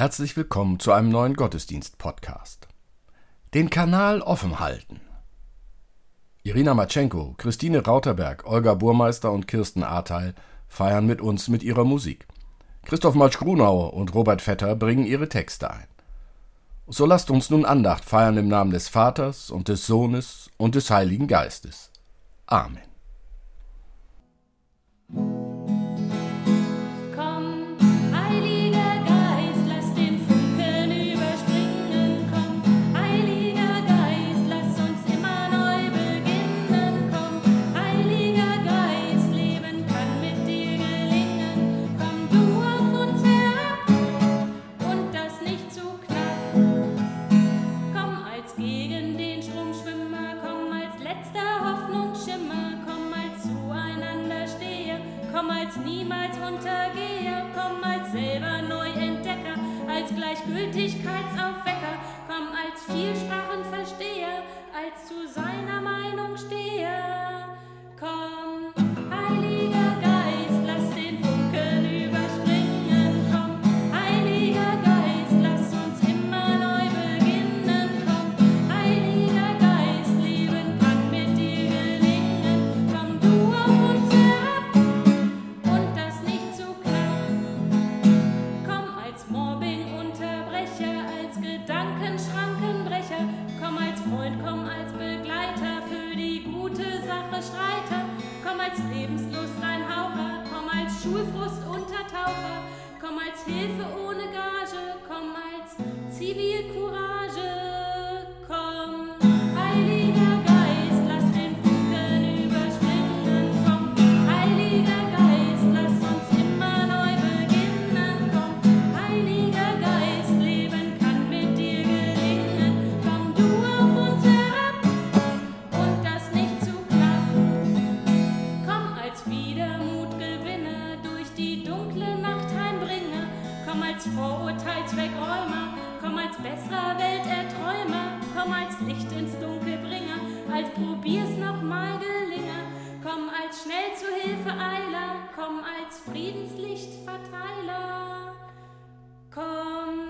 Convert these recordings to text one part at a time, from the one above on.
Herzlich willkommen zu einem neuen Gottesdienst-Podcast. Den Kanal offen halten. Irina Matschenko, Christine Rauterberg, Olga Burmeister und Kirsten Ahrteil feiern mit uns mit ihrer Musik. Christoph Malsch-Grunau und Robert Vetter bringen ihre Texte ein. So lasst uns nun Andacht feiern im Namen des Vaters und des Sohnes und des Heiligen Geistes. Amen. Als Vorurteilswegräumer, komm als besserer Welterträumer. Komm als Licht ins Dunkel bringer, als probier's noch mal gelinge. Komm als schnell zu Hilfe Eiler, komm als Friedenslichtverteiler. Komm,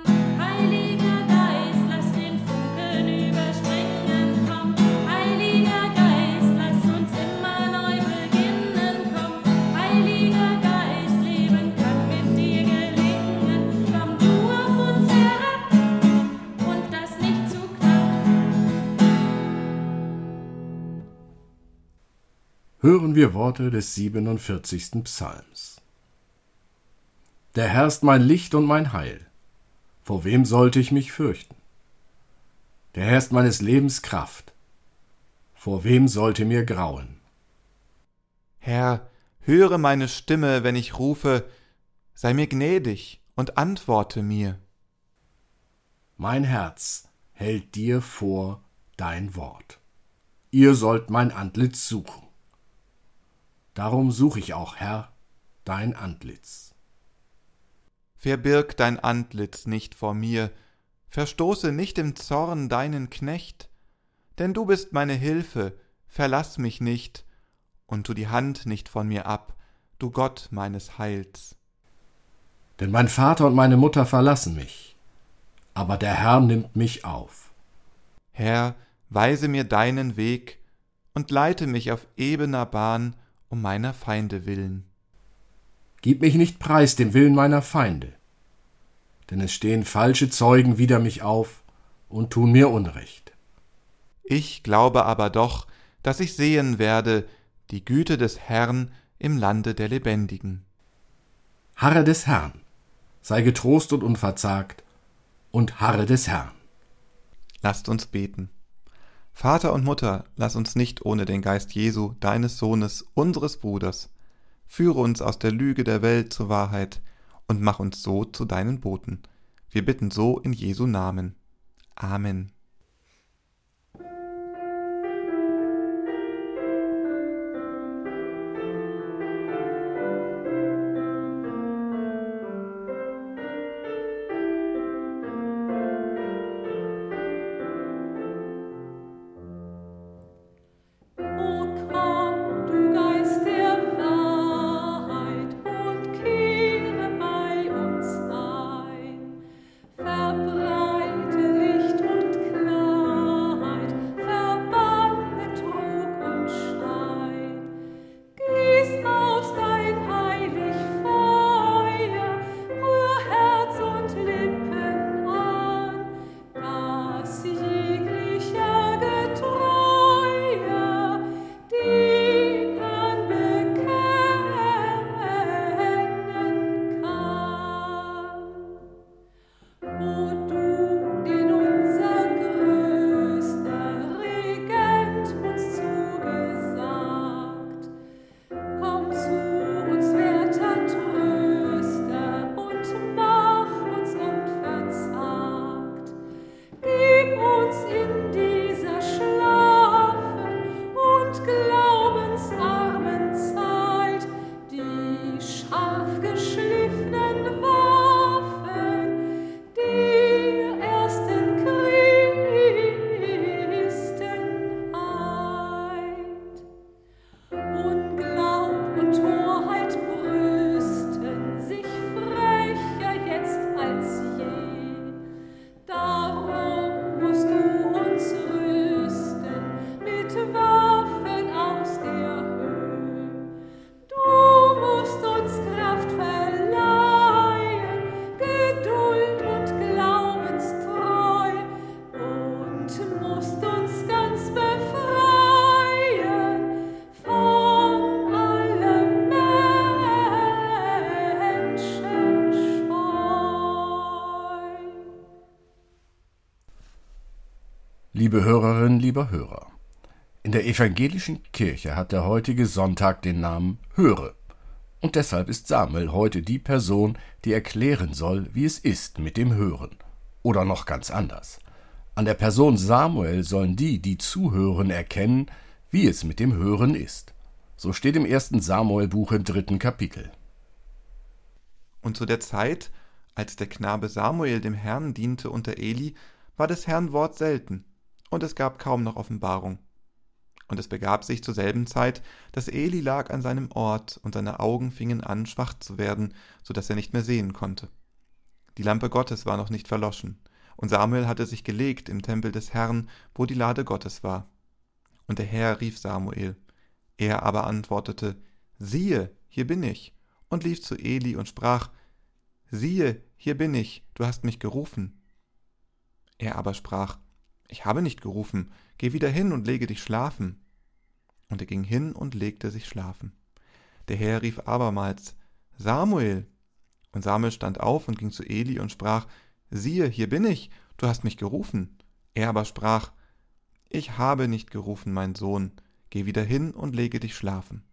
hören wir Worte des 47. Psalms. Der Herr ist mein Licht und mein Heil. Vor wem sollte ich mich fürchten? Der Herr ist meines Lebens Kraft. Vor wem sollte mir grauen? Herr, höre meine Stimme, wenn ich rufe, sei mir gnädig und antworte mir. Mein Herz hält dir vor dein Wort. Ihr sollt mein Antlitz suchen. Darum suche ich auch, Herr, dein Antlitz. Verbirg dein Antlitz nicht vor mir, verstoße nicht im Zorn deinen Knecht, denn du bist meine Hilfe, verlass mich nicht, und tu die Hand nicht von mir ab, du Gott meines Heils. Denn mein Vater und meine Mutter verlassen mich, aber der Herr nimmt mich auf. Herr, weise mir deinen Weg und leite mich auf ebener Bahn um meiner Feinde willen. Gib mich nicht preis dem Willen meiner Feinde, denn es stehen falsche Zeugen wider mich auf und tun mir Unrecht. Ich glaube aber doch, dass ich sehen werde die Güte des Herrn im Lande der Lebendigen. Harre des Herrn, sei getrost und unverzagt, und harre des Herrn. Lasst uns beten. Vater und Mutter, lass uns nicht ohne den Geist Jesu, deines Sohnes, unseres Bruders. Führe uns aus der Lüge der Welt zur Wahrheit und mach uns so zu deinen Boten. Wir bitten so in Jesu Namen. Amen. Liebe Hörerinnen, lieber Hörer, in der evangelischen Kirche hat der heutige Sonntag den Namen Höre. Und deshalb ist Samuel heute die Person, die erklären soll, wie es ist mit dem Hören. Oder noch ganz anders. An der Person Samuel sollen die, die zuhören, erkennen, wie es mit dem Hören ist. So steht im ersten Samuel-Buch im dritten Kapitel. Und zu der Zeit, als der Knabe Samuel dem Herrn diente unter Eli, war des Herrn Wort selten, und es gab kaum noch Offenbarung. Und es begab sich zur selben Zeit, dass Eli lag an seinem Ort, und seine Augen fingen an, schwach zu werden, so dass er nicht mehr sehen konnte. Die Lampe Gottes war noch nicht verloschen, und Samuel hatte sich gelegt im Tempel des Herrn, wo die Lade Gottes war. Und der Herr rief Samuel. Er aber antwortete, Siehe, hier bin ich, und lief zu Eli und sprach, Siehe, hier bin ich, du hast mich gerufen. Er aber sprach, Ich habe nicht gerufen, geh wieder hin und lege dich schlafen. Und er ging hin und legte sich schlafen. Der Herr rief abermals, Samuel. Und Samuel stand auf und ging zu Eli und sprach, Siehe, hier bin ich, du hast mich gerufen. Er aber sprach, Ich habe nicht gerufen, mein Sohn, geh wieder hin und lege dich schlafen.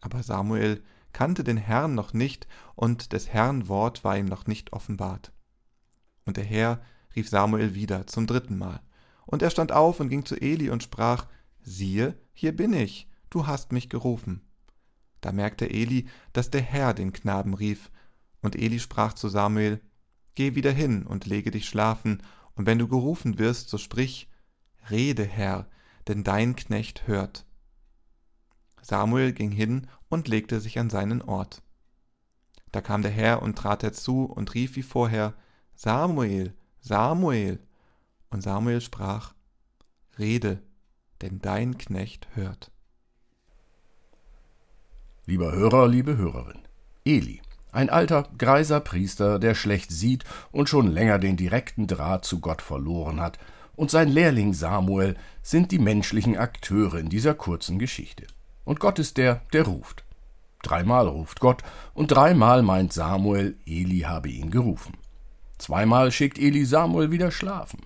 Aber Samuel kannte den Herrn noch nicht, und des Herrn Wort war ihm noch nicht offenbart. Und der Herr rief Samuel wieder zum dritten Mal. Und er stand auf und ging zu Eli und sprach, Siehe, hier bin ich, du hast mich gerufen. Da merkte Eli, dass der Herr den Knaben rief, und Eli sprach zu Samuel, Geh wieder hin und lege dich schlafen, und wenn du gerufen wirst, so sprich, Rede, Herr, denn dein Knecht hört. Samuel ging hin und legte sich an seinen Ort. Da kam der Herr und trat herzu und rief wie vorher, Samuel, Samuel. Und Samuel sprach, Rede, denn dein Knecht hört. Lieber Hörer, liebe Hörerin, Eli, ein alter, greiser Priester, der schlecht sieht und schon länger den direkten Draht zu Gott verloren hat, und sein Lehrling Samuel sind die menschlichen Akteure in dieser kurzen Geschichte. Und Gott ist der, der ruft. Dreimal ruft Gott, und dreimal meint Samuel, Eli habe ihn gerufen. Zweimal schickt Eli Samuel wieder schlafen.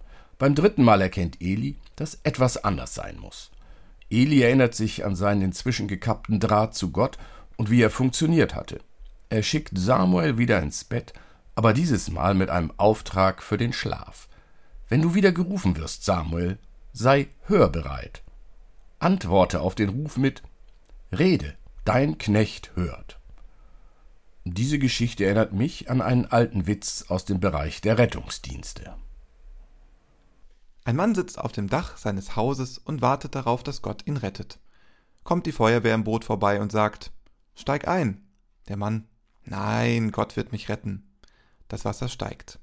Beim dritten Mal erkennt Eli, dass etwas anders sein muss. Eli erinnert sich an seinen inzwischen gekappten Draht zu Gott und wie er funktioniert hatte. Er schickt Samuel wieder ins Bett, aber dieses Mal mit einem Auftrag für den Schlaf. Wenn du wieder gerufen wirst, Samuel, sei hörbereit. Antworte auf den Ruf mit Rede, dein Knecht hört. Diese Geschichte erinnert mich an einen alten Witz aus dem Bereich der Rettungsdienste. Ein Mann sitzt auf dem Dach seines Hauses und wartet darauf, dass Gott ihn rettet. Kommt die Feuerwehr im Boot vorbei und sagt, Steig ein. Der Mann, Nein, Gott wird mich retten. Das Wasser steigt.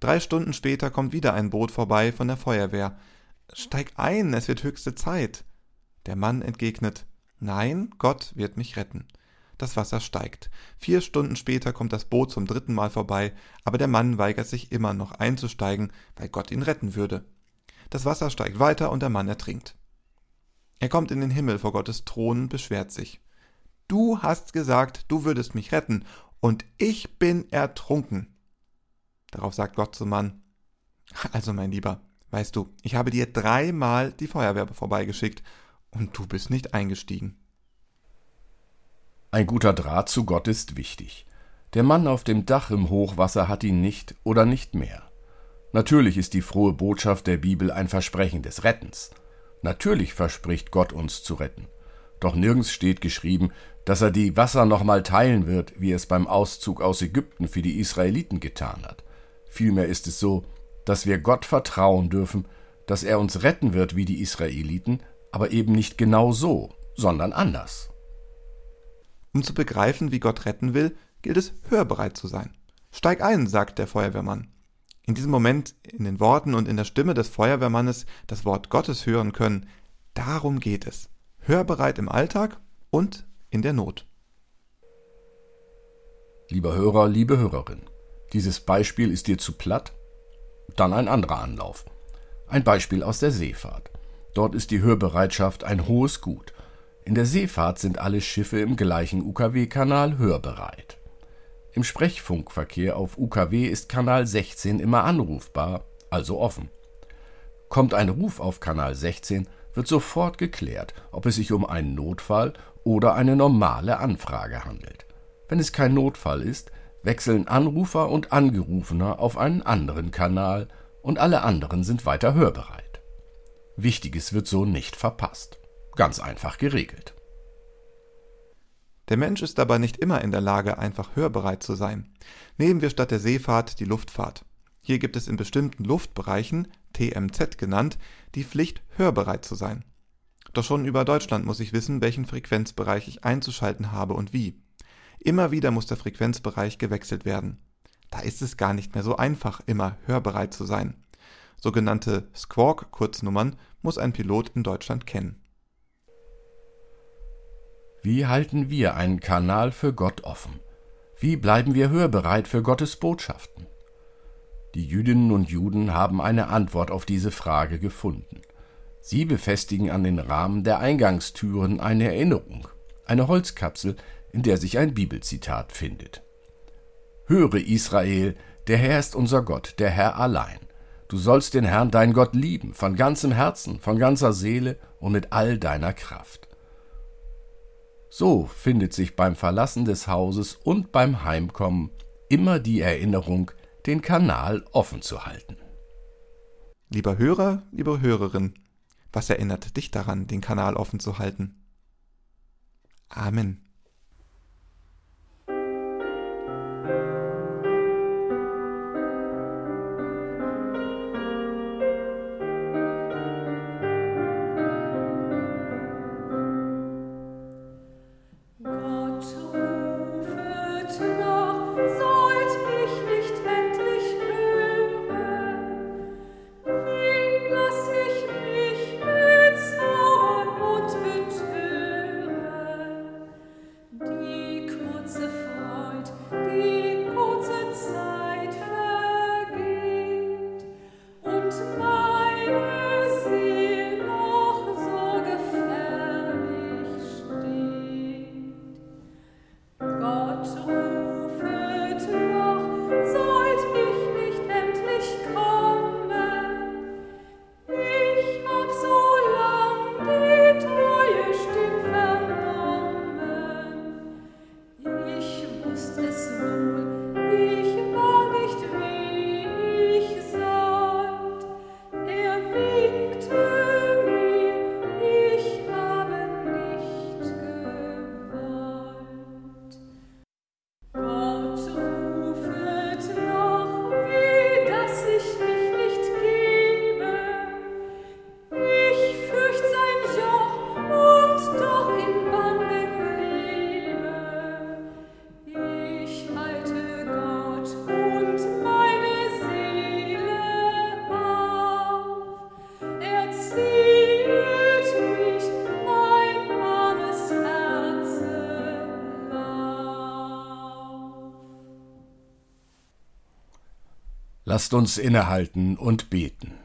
Drei Stunden später kommt wieder ein Boot vorbei von der Feuerwehr. Steig ein, es wird höchste Zeit. Der Mann entgegnet, Nein, Gott wird mich retten. Das Wasser steigt. Vier Stunden später kommt das Boot zum dritten Mal vorbei, aber der Mann weigert sich immer noch einzusteigen, weil Gott ihn retten würde. Das Wasser steigt weiter und der Mann ertrinkt. Er kommt in den Himmel vor Gottes Thron und beschwert sich. Du hast gesagt, du würdest mich retten, und ich bin ertrunken. Darauf sagt Gott zum Mann, also mein Lieber, weißt du, ich habe dir dreimal die Feuerwehr vorbeigeschickt, und du bist nicht eingestiegen. Ein guter Draht zu Gott ist wichtig. Der Mann auf dem Dach im Hochwasser hat ihn nicht oder nicht mehr. Natürlich ist die frohe Botschaft der Bibel ein Versprechen des Rettens. Natürlich verspricht Gott uns zu retten. Doch nirgends steht geschrieben, dass er die Wasser nochmal teilen wird, wie es beim Auszug aus Ägypten für die Israeliten getan hat. Vielmehr ist es so, dass wir Gott vertrauen dürfen, dass er uns retten wird wie die Israeliten, aber eben nicht genau so, sondern anders. Um zu begreifen, wie Gott retten will, gilt es, hörbereit zu sein. Steig ein, sagt der Feuerwehrmann. In diesem Moment in den Worten und in der Stimme des Feuerwehrmannes das Wort Gottes hören können, darum geht es. Hörbereit im Alltag und in der Not. Lieber Hörer, liebe Hörerin, dieses Beispiel ist dir zu platt? Dann ein anderer Anlauf. Ein Beispiel aus der Seefahrt. Dort ist die Hörbereitschaft ein hohes Gut. In der Seefahrt sind alle Schiffe im gleichen UKW-Kanal hörbereit. Im Sprechfunkverkehr auf UKW ist Kanal 16 immer anrufbar, also offen. Kommt ein Ruf auf Kanal 16, wird sofort geklärt, ob es sich um einen Notfall oder eine normale Anfrage handelt. Wenn es kein Notfall ist, wechseln Anrufer und Angerufener auf einen anderen Kanal und alle anderen sind weiter hörbereit. Wichtiges wird so nicht verpasst. Ganz einfach geregelt. Der Mensch ist aber nicht immer in der Lage, einfach hörbereit zu sein. Nehmen wir statt der Seefahrt die Luftfahrt. Hier gibt es in bestimmten Luftbereichen, TMZ genannt, die Pflicht, hörbereit zu sein. Doch schon über Deutschland muss ich wissen, welchen Frequenzbereich ich einzuschalten habe und wie. Immer wieder muss der Frequenzbereich gewechselt werden. Da ist es gar nicht mehr so einfach, immer hörbereit zu sein. Sogenannte Squawk-Kurznummern muss ein Pilot in Deutschland kennen. Wie halten wir einen Kanal für Gott offen? Wie bleiben wir hörbereit für Gottes Botschaften? Die Jüdinnen und Juden haben eine Antwort auf diese Frage gefunden. Sie befestigen an den Rahmen der Eingangstüren eine Erinnerung, eine Holzkapsel, in der sich ein Bibelzitat findet. Höre Israel, der Herr ist unser Gott, der Herr allein. Du sollst den Herrn, dein Gott, lieben, von ganzem Herzen, von ganzer Seele und mit all deiner Kraft. So findet sich beim Verlassen des Hauses und beim Heimkommen immer die Erinnerung, den Kanal offen zu halten. Lieber Hörer, liebe Hörerin, was erinnert dich daran, den Kanal offen zu halten? Amen. Lasst uns innehalten und beten.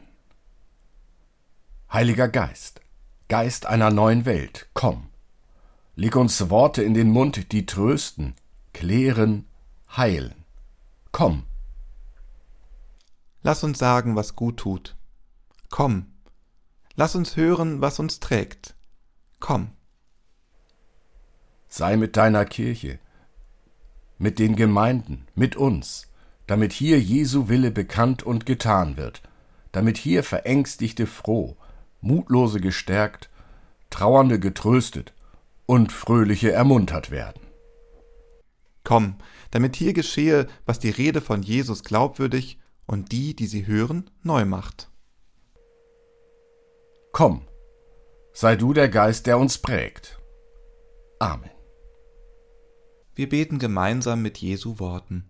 Heiliger Geist, Geist einer neuen Welt, komm. Leg uns Worte in den Mund, die trösten, klären, heilen. Komm. Lass uns sagen, was gut tut. Komm. Lass uns hören, was uns trägt. Komm. Sei mit deiner Kirche, mit den Gemeinden, mit uns damit hier Jesu Wille bekannt und getan wird, damit hier Verängstigte froh, Mutlose gestärkt, Trauernde getröstet und Fröhliche ermuntert werden. Komm, damit hier geschehe, was die Rede von Jesus glaubwürdig und die, die sie hören, neu macht. Komm, sei du der Geist, der uns prägt. Amen. Wir beten gemeinsam mit Jesu Worten.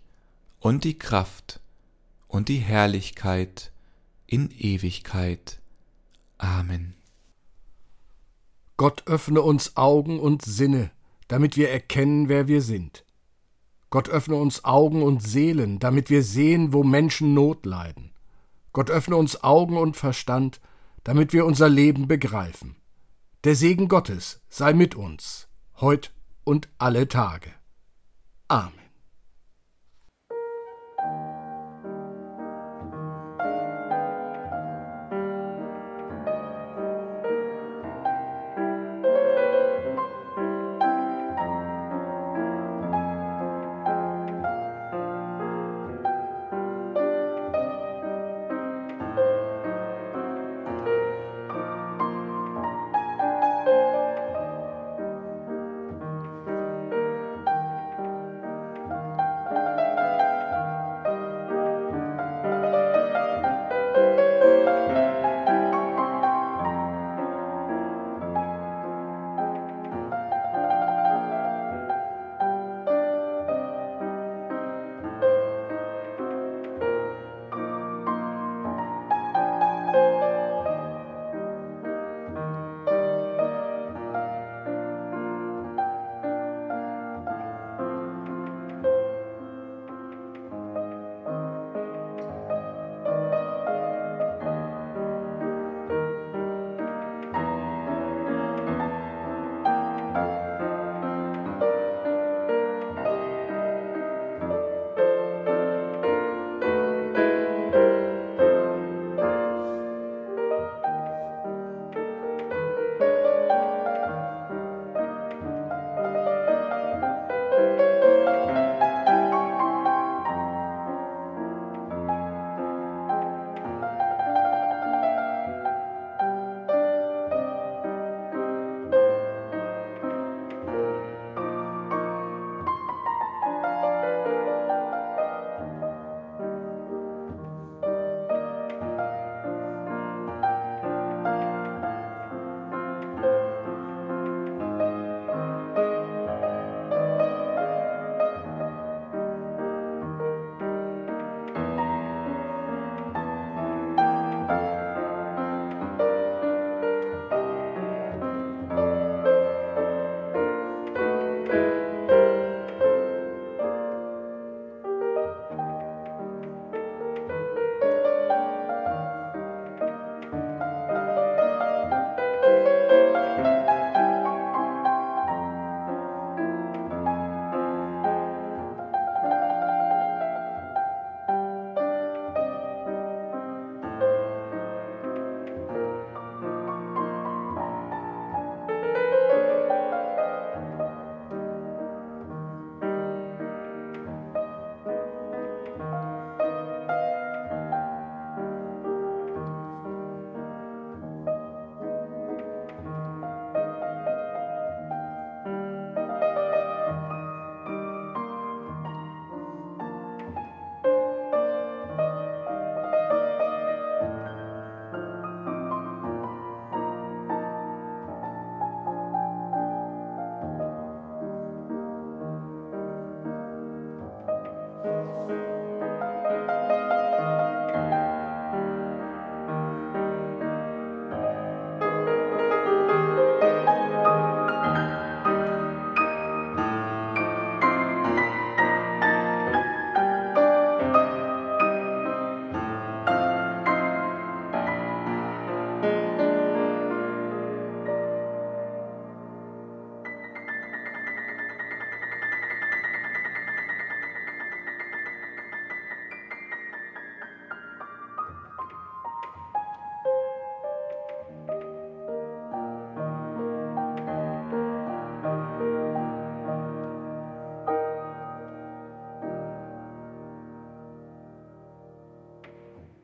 und die Kraft und die Herrlichkeit in Ewigkeit. Amen. Gott öffne uns Augen und Sinne, damit wir erkennen, wer wir sind. Gott öffne uns Augen und Seelen, damit wir sehen, wo Menschen Not leiden. Gott öffne uns Augen und Verstand, damit wir unser Leben begreifen. Der Segen Gottes sei mit uns, heut und alle Tage. Amen.